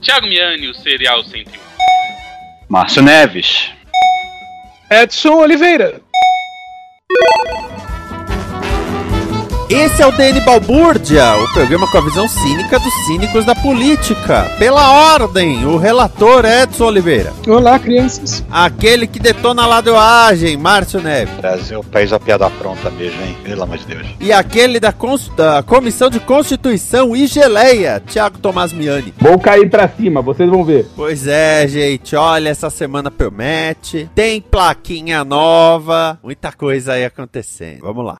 Thiago Miani, o Serial 101. Márcio Neves. Edson Oliveira. Esse é o DN Balbúrdia, o programa com a visão cínica dos cínicos da política. Pela ordem, o relator Edson Oliveira. Olá, crianças. Aquele que detona a ladoagem, Márcio Neves. Brasil, país a piada pronta mesmo, hein? Pelo amor de Deus. E aquele da, Cons- da Comissão de Constituição e Geleia, Thiago Tomás Miani. Vou cair pra cima, vocês vão ver. Pois é, gente, olha, essa semana promete. Tem plaquinha nova, muita coisa aí acontecendo. Vamos lá.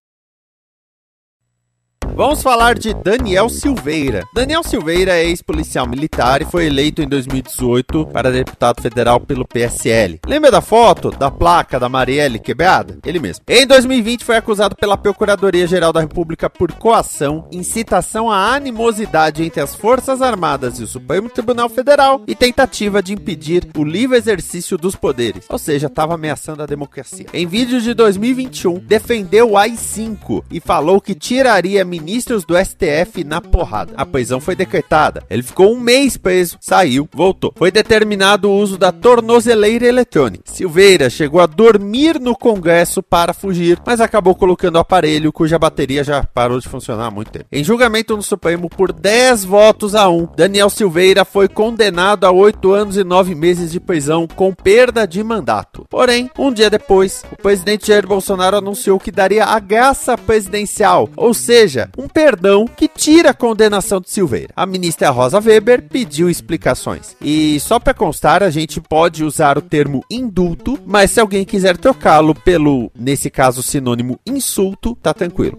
Vamos falar de Daniel Silveira. Daniel Silveira é ex-policial militar e foi eleito em 2018 para deputado federal pelo PSL. Lembra da foto da placa da Marielle quebrada? Ele mesmo. Em 2020 foi acusado pela Procuradoria-Geral da República por coação, incitação à animosidade entre as Forças Armadas e o Supremo Tribunal Federal e tentativa de impedir o livre exercício dos poderes. Ou seja, estava ameaçando a democracia. Em vídeo de 2021, defendeu o AI-5 e falou que tiraria ministros do STF na porrada. A prisão foi decretada. Ele ficou um mês preso, saiu, voltou. Foi determinado o uso da tornozeleira eletrônica. Silveira chegou a dormir no Congresso para fugir, mas acabou colocando o aparelho cuja bateria já parou de funcionar há muito tempo. Em julgamento no Supremo por 10 votos a 1, Daniel Silveira foi condenado a 8 anos e 9 meses de prisão com perda de mandato. Porém, um dia depois, o presidente Jair Bolsonaro anunciou que daria a graça presidencial, ou seja, um perdão que tira a condenação de Silveira. A ministra Rosa Weber pediu explicações. E só para constar, a gente pode usar o termo indulto, mas se alguém quiser trocá-lo pelo, nesse caso, sinônimo insulto, tá tranquilo.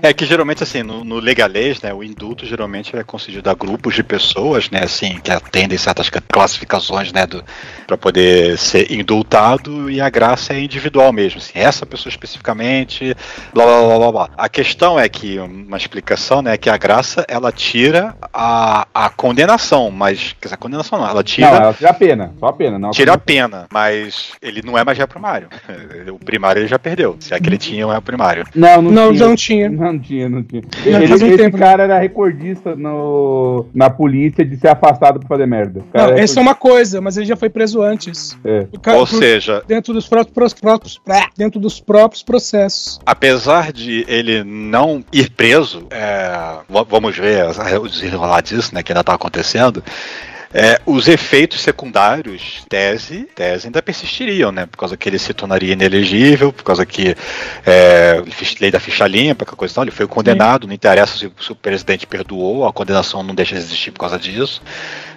É que geralmente, assim, no, no legalês, né, o indulto geralmente é concedido a grupos de pessoas, né, assim, que atendem certas ca- classificações, né, para poder ser indultado e a graça é individual mesmo, assim, essa pessoa especificamente, blá blá blá blá blá. A questão é que, uma explicação, né, que a graça, ela tira a, a condenação, mas, quer dizer, a condenação não, ela tira... Não, ela tira a pena, só a pena. Não a Tira a pena, mas ele não é mais réu primário. O primário ele já perdeu. Se é que ele tinha, não é o primário. Não, não, Não, tinha. não tinha. Não tinha, não tinha. Ele, um esse tempo, cara era recordista no, na polícia de ser afastado por fazer merda. O cara Não, essa é uma coisa, mas ele já foi preso antes. É. O cara- Ou por- seja, dentro dos próprios, próprios dentro dos próprios processos. apesar de ele não ir preso, é, v- vamos ver o desenrolar disso, né, que ainda está acontecendo. é, os efeitos secundários, tese, tese ainda persistiriam, né? Por causa que ele se tornaria inelegível, por causa que é, lei da ficha limpa, aquela coisa tal, ele foi condenado, não interessa se, se o presidente perdoou, a condenação não deixa de existir por causa disso.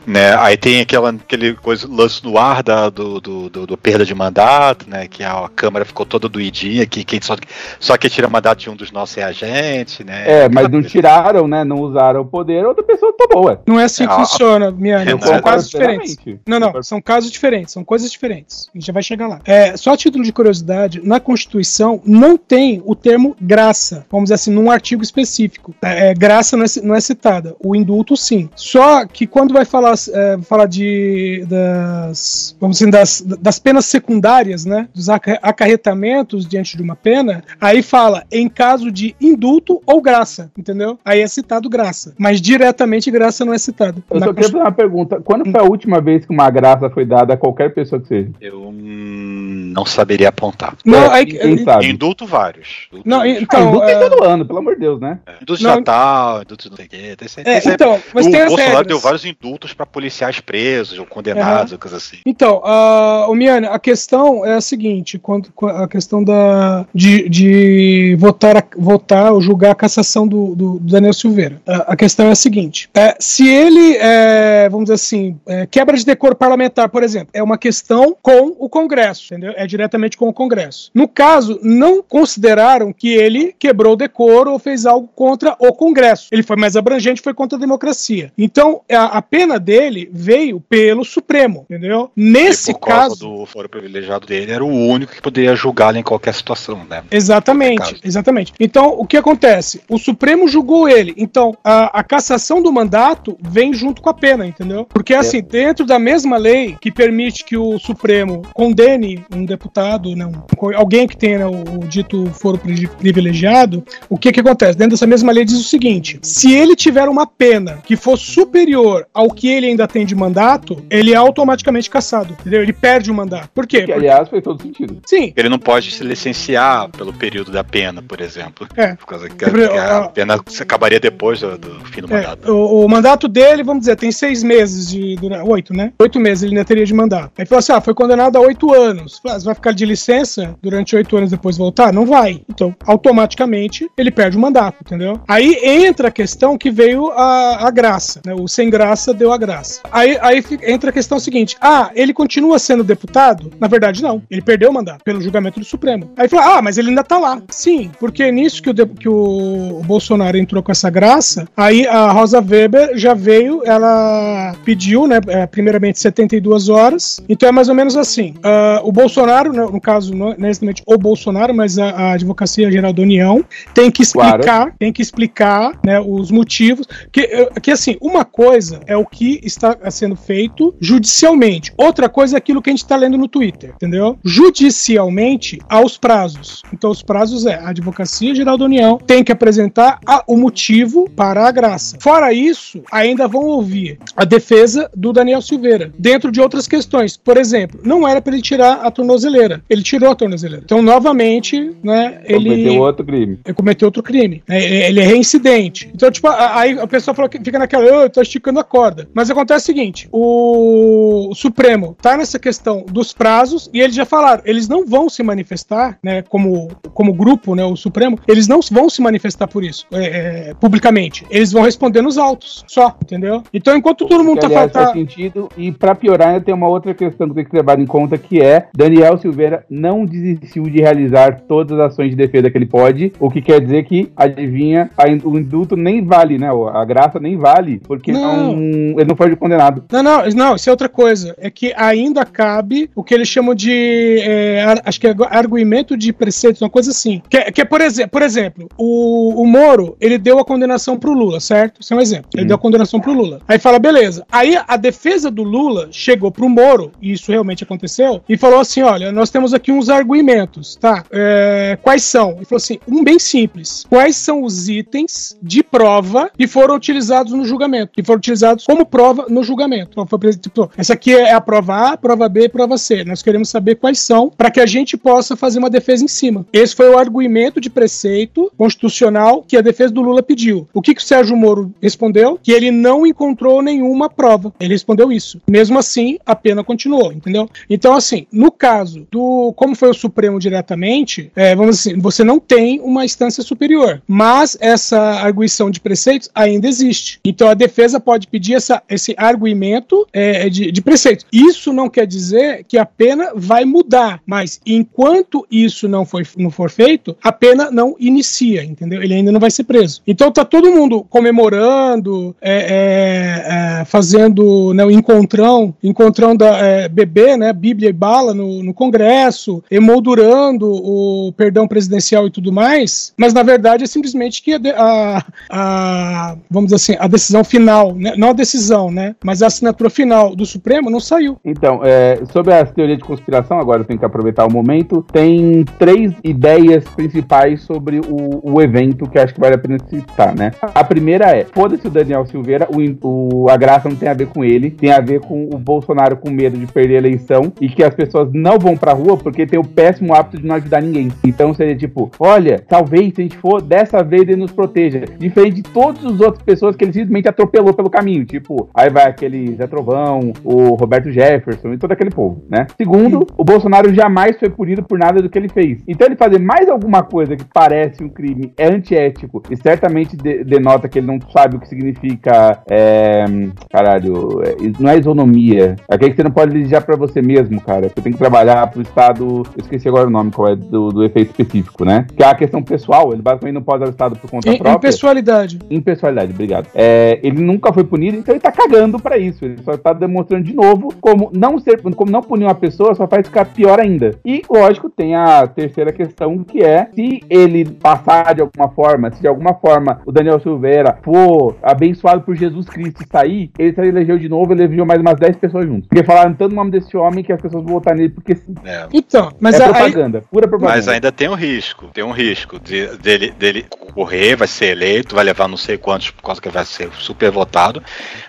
Né? Aí tem aquela, aquele coisa, lance no ar da, do, do, do- do perda de mandato, né? Que a, Câmara ficou toda doidinha, que quem só, só quem tira mandato de um dos nossos é a gente, né? É, mas não tiraram, né? Não usaram o poder, outra pessoa tomou, ué. Não é assim que Ah, funciona, Miane. São casos diferentes. Não, não, são casos diferentes, são coisas diferentes. A gente já vai chegar lá. É, só a título de curiosidade, na Constituição não tem o termo graça, vamos dizer assim, num artigo específico. É, é, graça não é, não é citada, o indulto sim. Só que quando vai falar das, é, fala de das, vamos dizer, das, das penas secundárias, né? Dos acarretamentos diante de uma pena, aí fala em caso de indulto ou graça, entendeu? Aí é citado graça. Mas diretamente graça não é citado. Eu só queria fazer uma pergunta. Quando foi a última vez que uma graça foi dada a qualquer pessoa que seja? Eu não saberia apontar. Não, É, aí, quem sabe? Indulto vários. Indulto não, então, ah, indulto é- tem todo ano, pelo amor de Deus, né? Indulto Não. de Natal, indulto não sei o quê. Tem, tem, É, tem- então, mas o tem Bolsonaro regras. deu vários indultos pra policiais presos ou condenados, ou coisa assim. Então, uh, Miane, a questão é a seguinte: quando, a questão da, de, de votar, votar ou julgar a cassação do, do- do Daniel Silveira. A, a questão é a seguinte: é, se ele, é, vamos dizer assim, é, quebra de decoro parlamentar, por exemplo, é uma questão com o Congresso, entendeu? É diretamente com o Congresso. No caso, não consideraram que ele quebrou o decoro ou fez algo contra o Congresso. Ele foi mais abrangente, foi contra a democracia. Então, a, a pena dele veio pelo Supremo, entendeu? Nesse e por causa caso. do foro privilegiado dele, era o único que poderia julgá-lo em qualquer situação, né? Exatamente, exatamente. Então, o que acontece? O Supremo julgou ele. Então, a, a cassação do mandato vem junto com a pena, entendeu? Porque, assim, dentro da mesma lei que permite que o Supremo condene um deputado, né, um- alguém que tenha né, o, o dito foro pri- privilegiado, o que que acontece? Dentro dessa mesma lei diz o seguinte: se ele tiver uma pena que for superior ao que ele ainda tem de mandato, ele é automaticamente cassado, entendeu? Ele perde o mandato. Por quê? Que, aliás, faz todo sentido. Sim. Ele não pode se licenciar pelo período da pena, por exemplo. É. Por causa que, a a- pena acabaria depois do, do fim do É, mandato. o, o mandato dele, vamos dizer, tem seis meses de. dura- Oito, né? Oito meses ele ainda teria de mandato. Aí falou assim: ah, foi condenado a oito anos. Falei, vai ficar de licença durante oito anos depois voltar? Não vai. Então, automaticamente, ele perde o mandato, entendeu? Aí entra a questão que veio a, a graça, né? O sem graça deu a graça. Aí, aí entra a questão seguinte: ah, ele continua sendo deputado? Na verdade, não. Ele perdeu o mandato pelo julgamento do Supremo. Aí fala: ah, mas ele ainda tá lá. Sim, porque nisso que o, que o Bolsonaro entrou com essa graça, aí a Rosa Weber já veio, ela pediu, né, é, primeiramente 72 horas. Então é mais ou menos assim: ah, o Bolsonaro, né, no caso, não é necessariamente o Bolsonaro, mas a, a Advocacia Geral da União, tem que Claro. explicar, tem que explicar né, os motivos. Que, eh, que assim, uma coisa é o que está sendo feito judicialmente, outra coisa é aquilo que a gente está lendo no Twitter, entendeu? Judicialmente, há os prazos. Então, os prazos é a Advocacia Geral da União tem que apresentar a- o motivo para a graça. Fora isso, ainda vão ouvir a defesa do Daniel Silveira, dentro de outras questões. Por exemplo, não era para ele tirar a tornozeleira. Ele tirou a tornozeleira. Então, novamente, né, ele Cometeu outro crime. ele cometeu outro crime. né? Ele é reincidente. Então, tipo, aí a pessoa fala que fica naquela, "Ah, eu tô esticando a corda. Mas acontece o seguinte: o, Supremo tá nessa questão dos prazos e eles já falaram, eles não vão se manifestar, né, como, como grupo, né, o Supremo, eles não vão se manifestar por isso, é, é, publicamente. Eles vão responder nos autos, só, entendeu? Então, enquanto todo mundo Que, tá aliás, faz faltando. sentido. E pra piorar, tem uma outra questão que tem que ser levada em conta, que é Daniel Silveira não desistiu de realizar todas as ações de defesa que ele pode, o que quer dizer que, adivinha, o indulto nem vale, né? A graça nem vale, porque Não. não. ele não foi condenado. Não, não, não, isso é outra coisa. É que ainda cabe o que eles chamam de. é, acho que é argumento de preceitos, uma coisa assim. Que, é- que é, por, exe por exemplo, o, o Moro, ele deu a condenação pro Lula, certo? Isso é um exemplo. Ele Sim. deu a condenação pro Lula. Aí fala, beleza. Aí a defesa do Lula chegou pro Moro, e isso realmente aconteceu, e falou assim: olha, nós temos aqui uns argumentos, tá? É, quais são? Ele falou assim: um bem simples. Quais são os itens de prova que foram utilizados no julgamento? Que foram utilizados como prova no julgamento. Então, foi, tipo, essa aqui é a prova A, prova B e prova C. Nós queremos saber quais são para que a gente possa fazer uma defesa em cima. Esse foi o argumento de preceito constitucional que a defesa do Lula pediu. O que, que o Sérgio Moro respondeu? Que ele não encontrou nenhuma prova. Ele respondeu isso. Mesmo assim, a pena continuou, entendeu? Então, assim, no caso do como foi o Supremo diretamente, é, vamos assim, você não tem uma instância superior, mas essa arguição de preceitos ainda existe. Então, a defesa pode pedir essa, esse argumento é, de, de preceitos. Isso não quer dizer que a pena vai mudar, mas enquanto isso não, foi, não for feito, a pena não inicia, entendeu? Ele ainda não vai ser preso. Então, tá todo mundo comemorando, é, é, é, fazendo né, o encontrão, encontrão da é, bebê, né, Bíblia e bala no, no Congresso, emoldurando o perdão presidencial e tudo mais, mas na verdade é simplesmente que a, a vamos dizer assim, a decisão final, né? não a decisão, né, mas a assinatura final do Supremo não saiu. Então, é, sobre as teorias de conspiração, agora eu tenho que aproveitar o momento, tem três ideias principais sobre o, o evento que acho que vale a pena citar, né? A primeira é, foda-se o Daniel Silveira, o, o, a graça não tem a ver com ele, tem a ver com o Bolsonaro com medo de perder a eleição e que as pessoas não vão pra rua porque tem o péssimo hábito de não ajudar ninguém. Então seria tipo, olha, talvez se a gente for, dessa vez ele nos proteja. Diferente de todas as outras pessoas que ele simplesmente atropelou pelo caminho. Tipo, aí vai aquele Zé Trovão, o Roberto Jefferson e todo aquele povo, né? Segundo, o Bolsonaro jamais foi punido por nada do que ele fez. Então ele fazer mais alguma coisa que parece um crime é antiético e certamente de, denota que ele não sabe o que significa. É, caralho, é, não é isonomia. É que você não pode exigir pra você mesmo, cara. Você tem que trabalhar pro Estado. Eu esqueci agora o nome, qual é do, do efeito específico, né? Que é a questão pessoal. Ele basicamente não pode usar o Estado por conta própria. Impessoalidade. Impessoalidade, obrigado. É, ele nunca foi punido, então ele tá cagando pra isso. Ele só tá demonstrando de novo como não ser, como não punir uma pessoa só faz ficar pior ainda. E, lógico, tem a terceira questão que é se ele passar de alguma forma, se de alguma forma o Daniel Silveira for abençoado por Jesus Cristo e sair, ele se elegeu de novo, ele elegeu mais umas 10 pessoas juntos. Porque falaram tanto o nome desse homem que as pessoas vão votar nele porque. É. Então, mas é aí- propaganda, pura propaganda. Mas ainda tem um risco, tem um risco de- dele, dele correr, vai ser eleito, vai levar não sei quantos, por causa que vai ser super votado.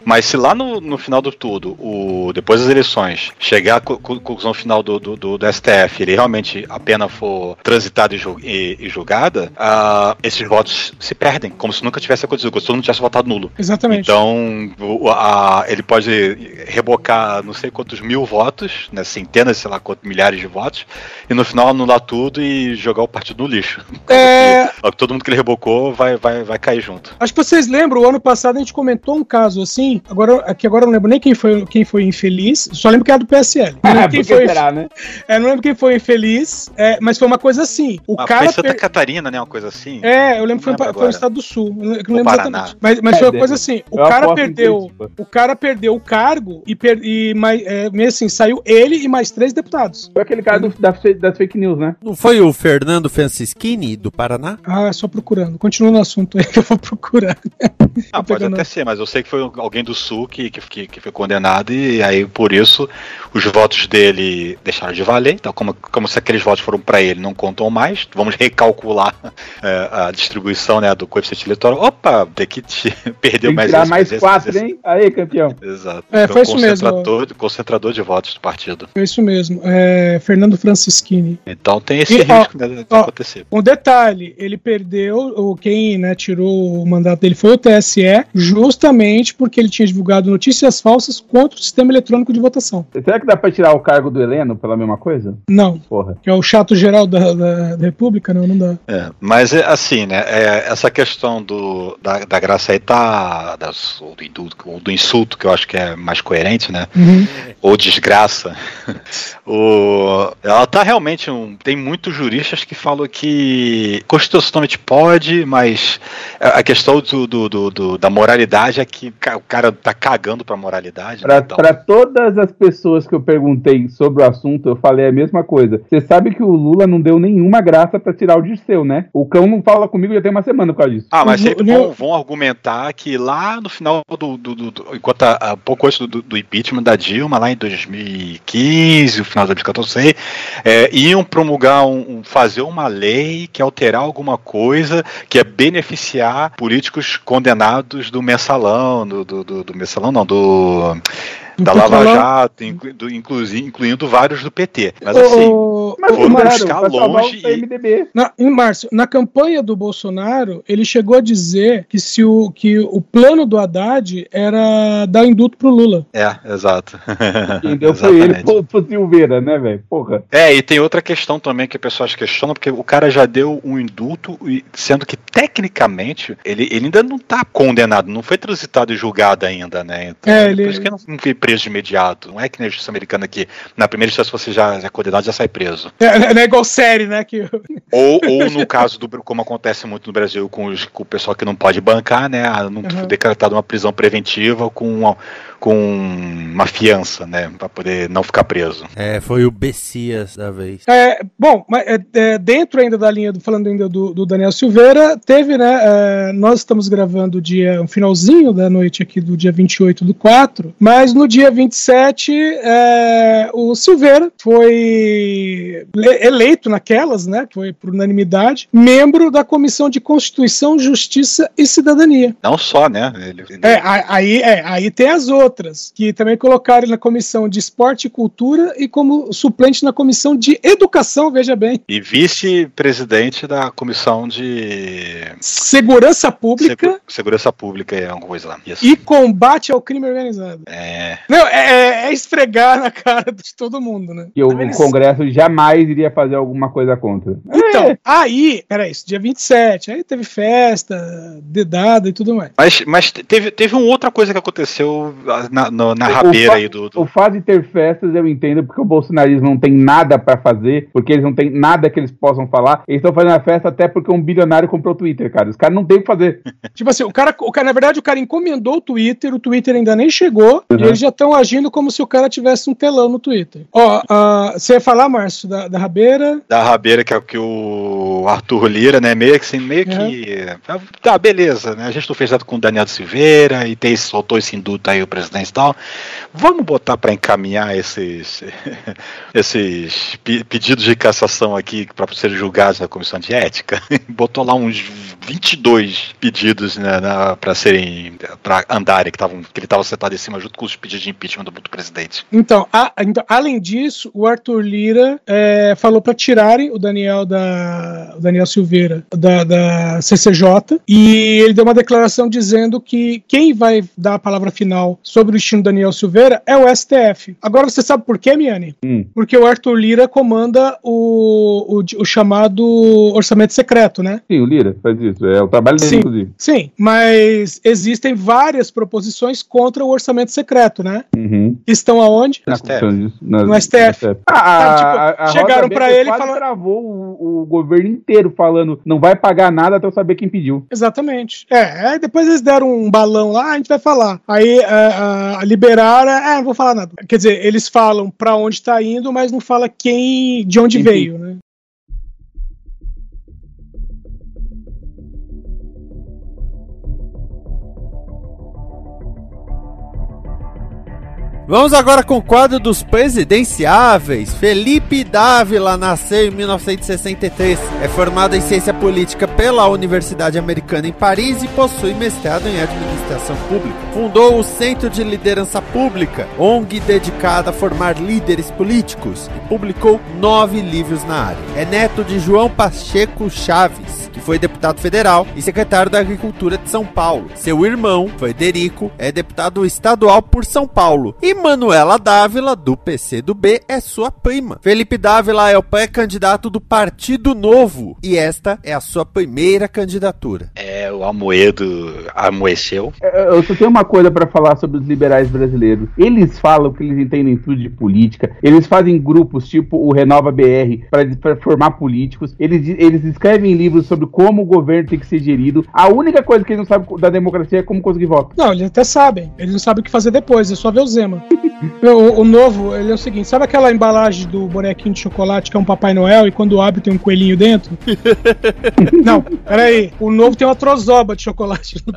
Mas se lá no, no final do tudo, o, depois das eleições, chegar à co- co- conclusão final do, do, do- do STF, ele realmente a pena for transitada e, e- e julgada, ah, esses votos se perdem, como se nunca tivesse acontecido, como se todo mundo tivesse votado nulo. Exatamente. Então, o- a- ele pode rebocar não sei quantos mil votos, né, centenas, sei lá quantos milhares de votos, e no final anular tudo e jogar o partido no lixo. É, Todo mundo que ele rebocou vai, vai, vai cair junto. Acho que vocês lembram, o ano passado a gente comentou um caso assim, agora, aqui agora eu não lembro nem quem foi, quem foi infeliz, só lembro que era do PSL. Não lembro quem que foi, será, né? é, não lembro quem foi infeliz, é, mas foi uma coisa assim. O Ah, cara. foi em Santa per- Catarina, né? Uma coisa assim. É, eu lembro que foi, foi no estado do sul. Eu não lembro Paraná. exatamente. Mas, mas É, foi uma coisa assim: o cara perdeu. Curitiba. O cara perdeu o cargo e, per, e mais, é, mesmo assim, saiu ele e mais três deputados. Foi aquele cara do- da das fake news, né? Não foi o Fernando Francischini, do Paraná? Ah, é só procurando. Continua no assunto aí que eu vou procurar. Ah, pode até ser, mas eu sei que foi alguém do Sul que, que, que, que foi condenado e aí por isso os votos dele deixaram de valer. Então, como, como se aqueles votos foram para ele, não contam mais. Vamos recalcular é, a distribuição né, do coeficiente eleitoral. Opa, tem que te- perdeu Tem que mais tirar esse, mais esse, quatro, esse. hein? Aí, campeão. Exato. É, foi isso mesmo. concentrador, concentrador de votos do partido. É isso mesmo. É, Fernando Francischini. Então tem esse E, ó, risco né, de ó, acontecer. Um detalhe, ele perdeu, ou quem né, tirou o mandato dele foi o TSE, justamente porque ele tinha divulgado notícias falsas contra o sistema eletrônico de votação. Será que dá pra tirar o cargo do Heleno pela mesma coisa? Não. Porra. Que é o chato geral da, da- da República? Não, não dá. É, mas é assim, né? é, essa questão do, da, da graça aí tá. Das, ou, do, do insulto, que eu acho que é mais coerente, né? Uhum. Ou desgraça. o, ela tá realmente. Um, tem muitos juristas que falam que constitucionalmente pode, mas a questão do, do- do- do- da moralidade é que o cara tá cagando pra moralidade. Pra, né? Então, pra todas as pessoas que eu perguntei sobre o assunto, eu falei a mesma coisa. Você sabe que o Lula não deu nenhuma graça pra tirar o Dirceu, né? O cão não fala comigo já tem uma semana por causa disso. Ah, mas O- sempre vão, vão argumentar que lá no final do. do, do- do- enquanto a, a- pouco antes do, do- do impeachment da Dilma, lá em 2015, o final de 2014, não sei, é, iam promulgar um, fazer uma lei que alterar alguma coisa que é beneficiar políticos condenados do mensalão, do, do, do- do mensalão, não, do. Da Lava. Jato, inclu- do- inclusi- incluindo vários do PT. Mas assim, ô, Mas claro, longe e- MDB. na, em Márcio, na campanha do Bolsonaro, ele chegou a dizer que, se o, que o plano do Haddad era dar indulto pro Lula. É, exato. Quem deu foi ele pro, pro Silveira, né, velho? Porra. É, e tem outra questão também que as pessoas questionam, porque o cara já deu um indulto, sendo que tecnicamente ele, ele ainda não tá condenado, não foi transitado e julgado ainda, né? Então, É, por ele- isso que não não foi preso de imediato. Não é que na justiça americana que na primeira instância você já, já é condenado já sai preso. É, não é igual série, né? Que, Ou, ou no caso do como acontece muito no Brasil com, os- com o pessoal que não pode bancar, né? Não Uhum. decretado uma prisão preventiva com uma- com uma fiança, né? Pra poder não ficar preso. É, foi o Bessias da vez. É, bom, mas é, é, dentro ainda da linha, do, falando ainda do, do Daniel Silveira, teve, né? é, nós estamos gravando dia, um finalzinho da noite aqui do dia 28 do 4, mas no dia 27, é, o Silveira foi le- eleito naquelas, né? Foi por unanimidade, membro da Comissão de Constituição, Justiça e Cidadania. Não só, né? Ele, ele- É, aí, é, aí tem as outras, que também colocaram ele na comissão de esporte e cultura e como suplente na comissão de educação, veja bem. E vice-presidente da comissão de Segurança pública Segu- segurança pública é uma coisa lá. Isso. e combate ao crime organizado. É. Não, é, é esfregar na cara de todo mundo, né? Que o Eles- Congresso jamais iria fazer alguma coisa contra. Então, aí, peraí, isso, dia 27, aí teve festa, dedada e tudo mais. Mas, mas teve, teve uma outra coisa que aconteceu na, no- na O rabeira aí do, do- O fato de ter festas eu entendo, porque o bolsonarismo não tem nada pra fazer, porque eles não têm nada que eles possam falar. Eles estão fazendo a festa até porque um bilionário comprou o Twitter, cara. Os caras não têm o que fazer. Tipo assim, o cara, o cara, na verdade, o cara encomendou o Twitter, o Twitter ainda nem chegou, Uhum. e eles já estão agindo como se o cara tivesse um telão no Twitter. Ó, ah, você ia falar, Márcio, da, da Rabeira? da rabeira que é o que o Arthur Lira, né, meio que assim, meio que tá, beleza, né, a gente não fez nada com o Daniel Silveira e tem, soltou esse induto aí o presidente e tal, vamos botar para encaminhar esses esses pe- pedidos de cassação aqui para serem julgados na comissão de ética, botou lá uns 22 pedidos né, para serem para andarem que estavam que ele estava sentado em cima junto com os pedidos de impeachment do, do presidente. Então, a- então, além disso, o Arthur Lira é, falou para tirarem o Daniel da o Daniel Silveira da, da CCJ e ele deu uma declaração dizendo que quem vai dar a palavra final sobre o destino do Daniel Silveira é o STF. Agora você sabe por quê, Miane? Hum. Porque o Arthur Lira comanda o, o, o chamado orçamento secreto, né? Sim, o Lira faz isso. É o trabalho dele, Sim. inclusive. Sim, mas existem várias proposições contra o orçamento secreto, né? Uhum. Estão aonde? Na disso, na- No STF. Ah, a- tipo, a- a chegaram Weber ele e falaram- travou o, o governo inteiro falando não vai pagar nada até eu saber quem pediu. Exatamente. É, depois eles deram um balão lá, a gente vai falar. Aí é, é, liberaram, é, não vou falar nada. Quer dizer, eles falam pra onde tá indo, mas não fala quem, de onde Quem veio, né? Vamos agora com o quadro dos presidenciáveis. Felipe Dávila nasceu em 1963. É formado em ciência política pela Universidade Americana em Paris e possui mestrado em administração pública. Fundou o Centro de Liderança Pública, ONG dedicada a formar líderes políticos, e publicou nove livros na área. É neto de João Pacheco Chaves, que foi deputado federal e secretário da Agricultura de São Paulo. Seu irmão, Frederico, é deputado estadual por São Paulo. E Manuela Dávila, do PCdoB, é sua prima. Felipe Dávila é o pré-candidato do Partido Novo e esta é a sua primeira candidatura. É, o Amoedo amoeceu. É, Eu só tenho uma coisa pra falar sobre os liberais brasileiros. Eles falam que eles entendem tudo de política. Eles fazem grupos tipo o Renova BR para formar políticos. Eles, eles escrevem livros sobre como o governo tem que ser gerido. A única coisa que eles não sabem da democracia é como conseguir voto. Não, eles até sabem. Eles não sabem o que fazer depois, é só ver o Zema. O, o novo, ele é o seguinte: sabe aquela embalagem do bonequinho de chocolate que é um Papai Noel e quando abre tem um coelhinho dentro? não, peraí. O novo tem uma trozoba de chocolate.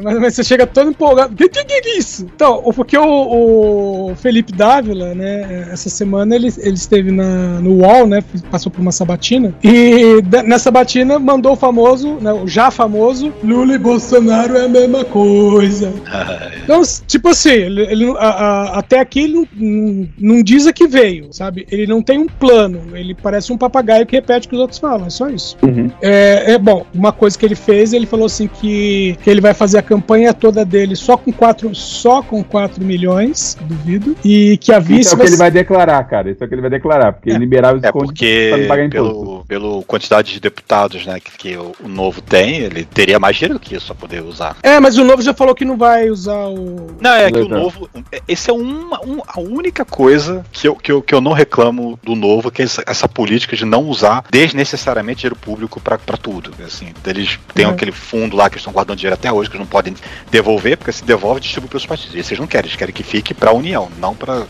Mas, mas você chega todo empolgado. Que que, que é isso? Então, o- porque o, o Felipe Dávila, né, essa semana ele, ele esteve na, no UOL, né, passou por uma sabatina, e nessa sabatina mandou o famoso, né, o já famoso, Lula e Bolsonaro é a mesma coisa. Então, tipo assim, ele, ele não- a- a- até aqui ele não, não, não diz a que veio, sabe? Ele não tem um plano, ele parece um papagaio que repete o que os outros falam, é só isso. É, é bom, uma coisa que ele fez, ele falou assim que, que ele vai fazer a campanha toda dele só com 4 só com 4 milhões, duvido, e que a vice Isso é o que ele vai declarar, cara. Isso é o que ele vai declarar. Porque liberar os É porque pra não pagar imposto. pelo, pelo quantidade de deputados né, que, que o, o novo tem, ele teria mais dinheiro que isso pra poder usar. É, mas o novo já falou que não vai usar o Não, é que o novo. Esse é uma, um, a única coisa que eu, que, eu, que eu não reclamo do novo, que é essa, essa política de não usar desnecessariamente dinheiro público pra tudo. Assim, eles têm Uhum. aquele fundo lá que estão guardando dinheiro até hoje, que eles não podem devolver, porque se devolve, distribui pros partidos. E vocês não querem, eles querem que fique pra União, não pra.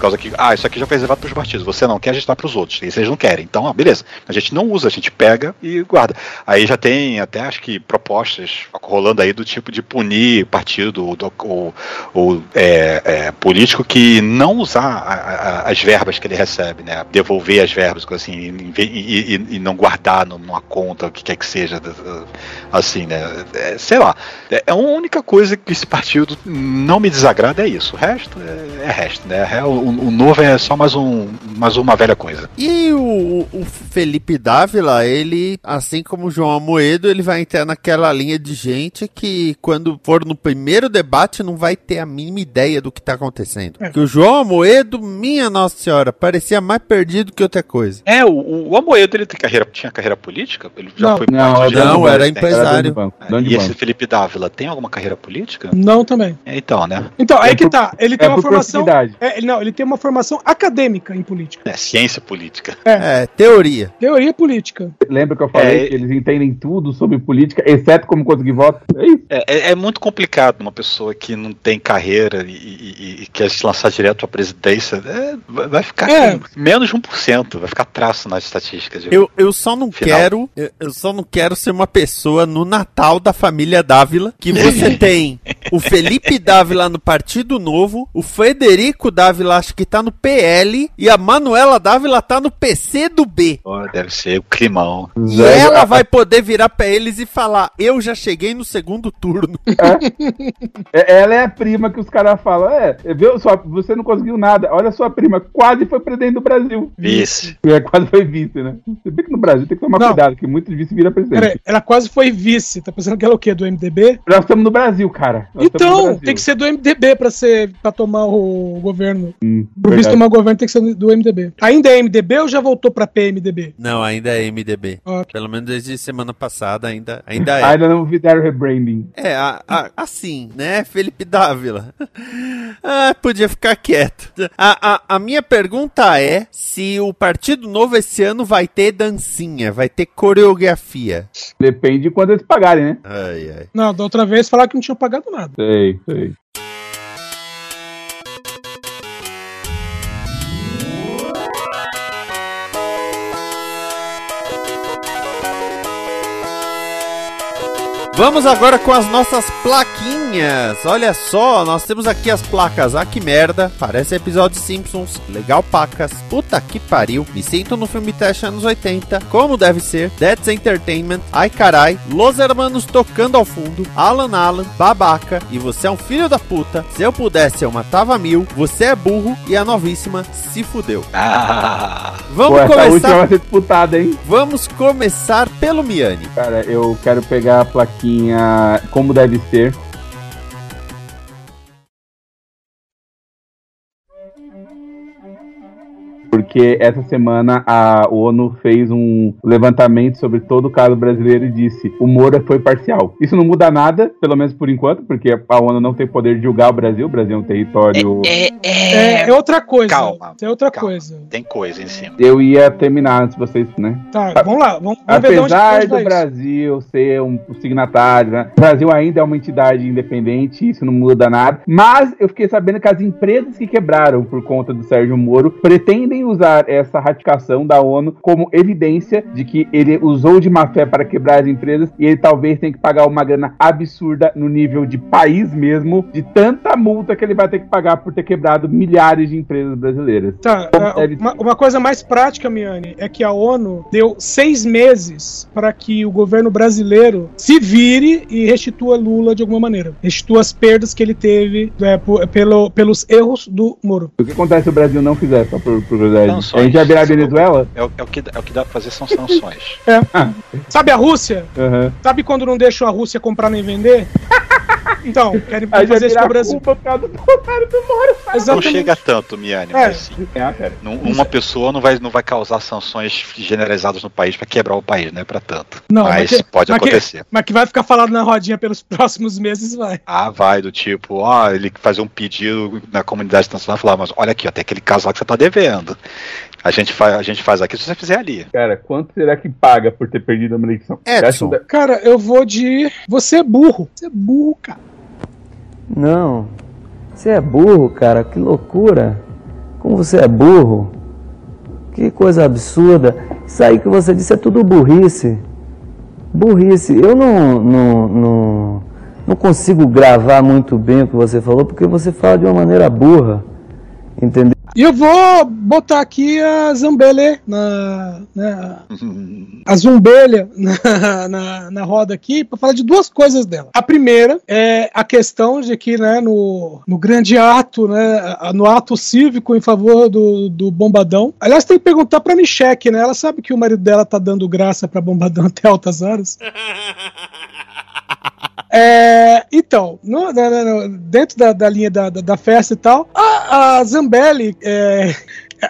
Por causa que, ah, isso aqui já foi reservado pros partidos, você não quer, a gente dá pros outros. E vocês não querem. Então, ah, beleza. A gente não usa, a gente pega e guarda. Aí já tem até acho que propostas rolando aí do tipo de punir partido ou, ou, é, é, político que não usar a- a- as verbas que ele recebe, né? Devolver as verbas, assim, e, e- e não guardar numa conta, o que quer que seja, assim, né? É, sei lá. É a única coisa que esse partido não me desagrada é isso. O resto é, é resto, né? É, O, o novo é só mais, um, mais uma velha coisa. E o, o Felipe Dávila, ele, assim como o João Amoedo, ele vai entrar naquela linha de gente que, quando for no primeiro debate, não vai ter a mínima ideia do que tá acontecendo. É. Que o João Amoedo, minha Nossa Senhora, parecia mais perdido que outra coisa. É, o, o Amoedo ele tem carreira, tinha carreira política? Ele já Não. foi Não, é de- Não, era empresário. Era. Dono de E esse. Felipe Dávila tem alguma carreira política? Não também. É, então, né? Então, aí É que por- tá. Ele tem é uma formação. É, ele- não, ele tem uma formação acadêmica em política. É ciência política. É, teoria. Teoria política. Lembra que eu falei É, que eles entendem tudo sobre política, exceto como conseguir voto? É isso. É, é- é muito complicado uma pessoa que não tem carreira e, e- e- quer se lançar direto à presidência. é, vai ficar É. menos de 1%, vai ficar traço nas estatísticas. Eu, eu só não Final. quero, eu, eu só não quero ser uma pessoa no Natal da família Dávila, que você tem o Felipe Dávila no Partido Novo, o Frederico Dávila que tá no PL e a Manuela Dávila tá no PC do B. Ó, Deve ser o climão. E Zé- ela vai poder virar pra eles e falar: "Eu já cheguei no segundo turno". É, Ela é a prima que os caras falam. É, viu? Sua, você não conseguiu nada. Olha sua prima, quase foi presidente do Brasil. Vice. É, quase foi vice, né? Você vê que no Brasil tem que tomar Não. cuidado, que muito vice vira presidente. Peraí, ela quase foi vice. Tá pensando que ela é o quê? Do MDB? Nós estamos no Brasil, cara. Nós Então, Brasil. tem que ser do MDB pra, ser, pra tomar o governo. Hum, Pro vice verdade. tomar o governo tem que ser do MDB. Ainda é MDB ou já voltou pra PMDB? Não, ainda é MDB. Ok. Pelo menos desde semana passada ainda ainda é. Ainda não fizeram rebranding. É, a- a- assim, né, Felipe Dávila? Ah, podia ficar quieto. A, a, a minha pergunta é se o Partido Novo esse ano vai ter dancinha, vai ter coreografia. Depende de quanto eles pagarem, né? Ai, ai. Não, da outra vez falaram que não tinham pagado nada. Sei, sei. Vamos agora com as nossas plaquinhas. Olha só, nós temos aqui as placas. Ah, que merda. Parece episódio de Simpsons. Legal, pacas. Puta que pariu. Me sinto no filme teste anos 80. Como deve ser. That's Entertainment. Ai, carai. Los Hermanos tocando ao fundo. Alan Alan. Babaca. E você é um filho da puta. Se eu pudesse, eu matava mil. Você é burro. E a novíssima se fudeu. Ah, Vamos Pô, começar. vai ser disputada, hein? Vamos começar pelo Miane. Cara, eu quero pegar a plaquinha como deve ser. Porque essa semana a ONU fez um levantamento sobre todo o caso brasileiro e disse o Moura foi parcial. Isso não muda nada, pelo menos por enquanto, porque a ONU não tem poder de julgar o Brasil. O Brasil é um território. É, é outra coisa. Calma, É outra calma. coisa. tem coisa em cima. Eu ia terminar antes de vocês, né? Tá, vamos lá. Vamos, vamos Apesar do vai isso. Brasil ser um signatário, né? o Brasil ainda é uma entidade independente, isso não muda nada. Mas eu fiquei sabendo que as empresas que quebraram por conta do Sérgio Moro pretendem usar essa ratificação da ONU como evidência de que ele usou de má fé para quebrar as empresas e ele talvez tenha que pagar uma grana absurda no nível de país mesmo, de tanta multa que ele vai ter que pagar por ter quebrado milhares de empresas brasileiras. Tá, é, deve uma, uma coisa mais prática, Miane, é que a ONU deu seis meses para que o governo brasileiro se vire e restitua Lula de alguma maneira. Restitua as perdas que ele teve é, por- pelo, pelos erros do Moro. O que acontece se o Brasil não fizer, só por, por curiosidade? Sanções. A gente vai virar Venezuela? É o, é o que, é o que dá pra fazer são sanções. É. Sabe a Rússia? Aham. Sabe quando não deixam a Rússia comprar nem vender? Então, querem Aí fazer isso virar com o Brasil. culpa por causa do Bolsonaro do Moro. Não chega tanto, Miane, É. mas sim. É. Num- Uma pessoa não vai, não vai causar sanções generalizadas no país pra quebrar o país, não é pra tanto. Não, mas que- pode mas que- acontecer. mas que vai ficar falado na rodinha pelos próximos meses, vai. Ah, vai, do tipo, ó, ele fazer um pedido na comunidade internacional e falar, mas olha aqui, ó, tem aquele caso lá que você tá devendo. A gente, faz, a gente faz aqui se você fizer ali. Cara, quanto será que paga por ter perdido uma eleição? Edson. Cara, eu vou de. Você é burro. Você é burro, cara. Não. Você é burro, cara. Que loucura. Como você é burro. Que coisa absurda. Isso aí que você disse é tudo burrice. Burrice. Eu não, não, não, não consigo gravar muito bem o que você falou porque você fala de uma maneira burra. Entendeu? E eu vou botar aqui a Zambelê na. na a Zumbelha na, na, na roda aqui para falar de duas coisas dela. A primeira é a questão de que né, no, no grande ato, né, no ato cívico em favor do, do Bombadão. Aliás, tem que perguntar para Micheque, né? Ela sabe que o marido dela tá dando graça para Bombadão até altas horas. É, então, no- no- no- dentro da, da linha da, da, da festa e tal, a, a Zambelli é,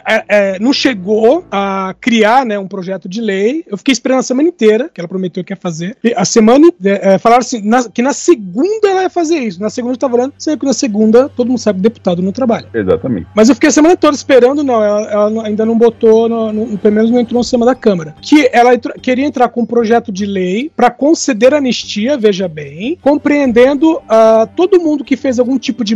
é, é, não chegou a criar né, um projeto de lei. Eu fiquei esperando a semana inteira, que ela prometeu que ia fazer. E a semana, é, é, falaram assim, na- que na segunda ela ia fazer isso. Na segunda eu tava falando, sempre que na segunda todo mundo sabe que deputado não trabalha. Exatamente. Mas eu fiquei a semana toda esperando, não. Ela, ela ainda não botou, no, no- pelo menos não entrou no sistema da Câmara. Que ela entrou- queria entrar com um projeto de lei para conceder anistia, veja bem, compreendendo ah, todo mundo que fez algum tipo de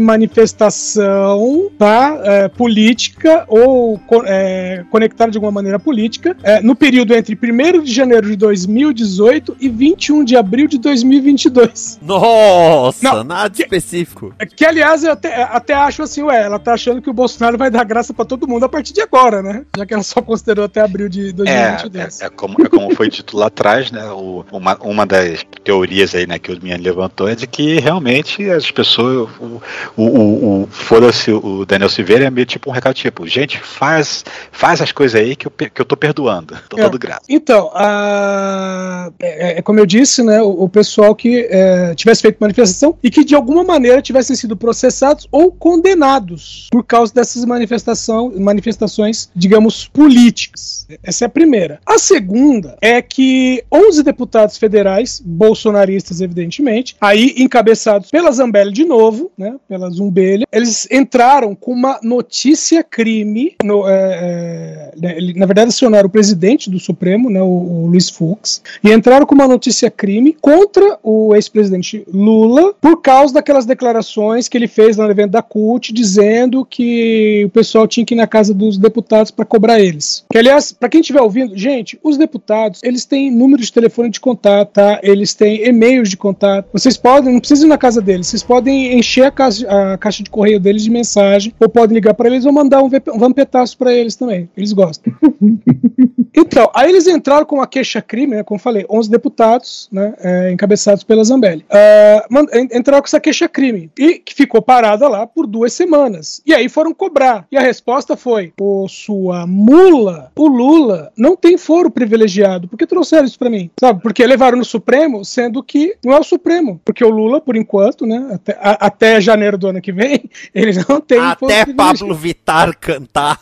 manifestação tá, eh, política ou eh, conectada de alguma maneira política eh, no período entre 1 de janeiro de 2018 e 21 de abril de 2022. Nossa, Não, nada específico. Que, aliás, eu até, até acho assim, ué, ela tá achando que o Bolsonaro vai dar graça pra todo mundo a partir de agora, né? Já que ela só considerou até abril de É, 2022. é, é como, é como foi dito lá atrás, né? o- uma, uma das teorias aí, né, que o Miane levantou é de que realmente as pessoas. O, o, o, o foda-se, o Daniel Silveira é meio tipo um recado tipo, gente, faz, faz as coisas aí que eu, que eu tô perdoando. Tô É. todo grato. Então, a- é, é como eu disse, né, o, o pessoal que é, tivesse feito manifestação e que de alguma maneira tivessem sido processados ou condenados por causa dessas manifestação, manifestações, digamos, políticas. Essa é a primeira. A segunda é que 11 deputados federais, bolsonaristas, evidentemente, aí encabeçados pela Zambelli de novo, né, pela Zumbelha, eles entraram com uma notícia crime, é, é, né, na verdade acionaram o presidente do Supremo, né, o, o Luiz Fux, e entraram com uma notícia crime contra o ex-presidente Lula por causa daquelas declarações que ele fez no evento da CUT, dizendo que o pessoal tinha que ir na casa dos deputados para cobrar eles. Que, aliás, para quem estiver ouvindo, gente, os deputados, eles têm número de telefone de contato, tá? Eles têm e-mails de contato. Vocês podem, não precisam ir na casa deles, vocês podem encher a caixa, a caixa de correio deles de mensagem, ou podem ligar para eles ou mandar um, VP vampetaço para eles também. Eles gostam. Então, aí eles entraram com uma queixa-crime, né, como falei, 11 deputados, né, é, encabeçados pela Zambelli. En- entraram com essa queixa-crime e que ficou parada lá por duas semanas. E aí foram cobrar. E a resposta foi: Ô, sua mula, o Lula não tem foro privilegiado. Por que trouxeram isso pra mim? Sabe? Porque levaram no Supremo, sendo que não é o Supremo. Porque o Lula, por enquanto, né, até, a- até janeiro do ano que vem, ele não tem Até Pablo Vittar cantar.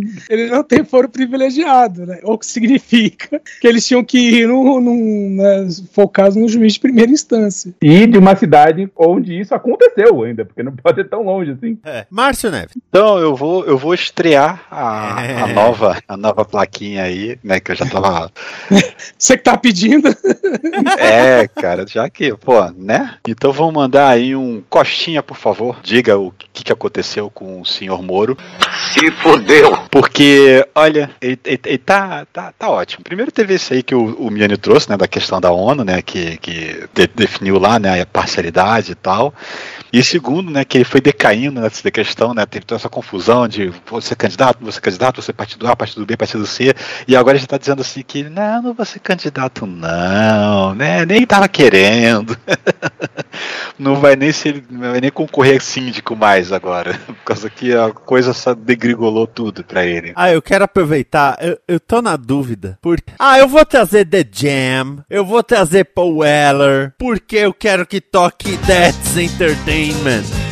ele não tem foro privilegiado, né? O que significa que eles tinham que ir no, num, né, focados no juiz de primeira instância. E de uma cidade onde isso aconteceu ainda, porque não pode ser tão longe assim. É. Márcio Neves. Então eu vou, eu vou estrear a, É. a nova, a nova plaquinha aí, né? Que eu já tava. Você que tá pedindo? É, cara, já que, pô, né? Então vamos mandar aí um Costinha, por favor. Diga o que, que aconteceu com o senhor Moro. Se fodeu. Porque, olha, ele, ele- ele tá, tá, tá ótimo. Primeiro teve esse aí que o, o Miani trouxe, né, da questão da ONU, né, que, que de- definiu lá, né, a parcialidade e tal. E segundo, né, que ele foi decaindo nessa questão, né, teve toda essa confusão de você candidato, você candidato, você partido A, partido B, partido C, e agora ele já tá dizendo assim que, não, não vou ser candidato não, né, nem tava querendo. não vai nem ser, vai nem concorrer síndico mais agora, por causa que a coisa só degrigolou tudo. Pra ele. Ah, eu quero aproveitar, eu, eu tô na dúvida. Porque... Ah, eu vou trazer The Jam, eu vou trazer Paul Weller, porque eu quero que toque That's Entertainment.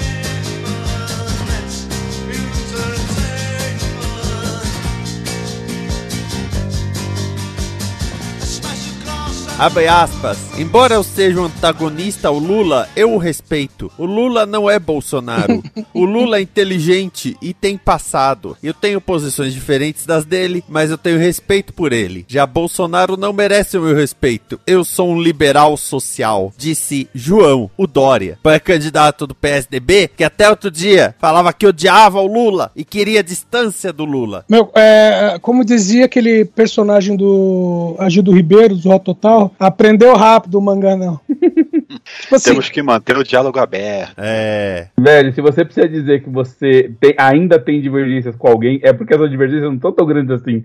Abre aspas. Embora eu seja um antagonista ao Lula, eu o respeito. O Lula não é Bolsonaro. o Lula é inteligente e tem passado. Eu tenho posições diferentes das dele, mas eu tenho respeito por ele. Já Bolsonaro não merece o meu respeito. Eu sou um liberal social, disse João, o Dória, pré-candidato do PSDB, que até outro dia falava que odiava o Lula e queria distância do Lula. Meu, é, como dizia aquele personagem do Agildo Ribeiro, do Ró Total, aprendeu rápido o mangá, não. tipo assim, Temos que manter o diálogo aberto. É. Velho, se você precisa dizer que você tem, ainda tem divergências com alguém, é porque essas divergências não estão tão grandes assim.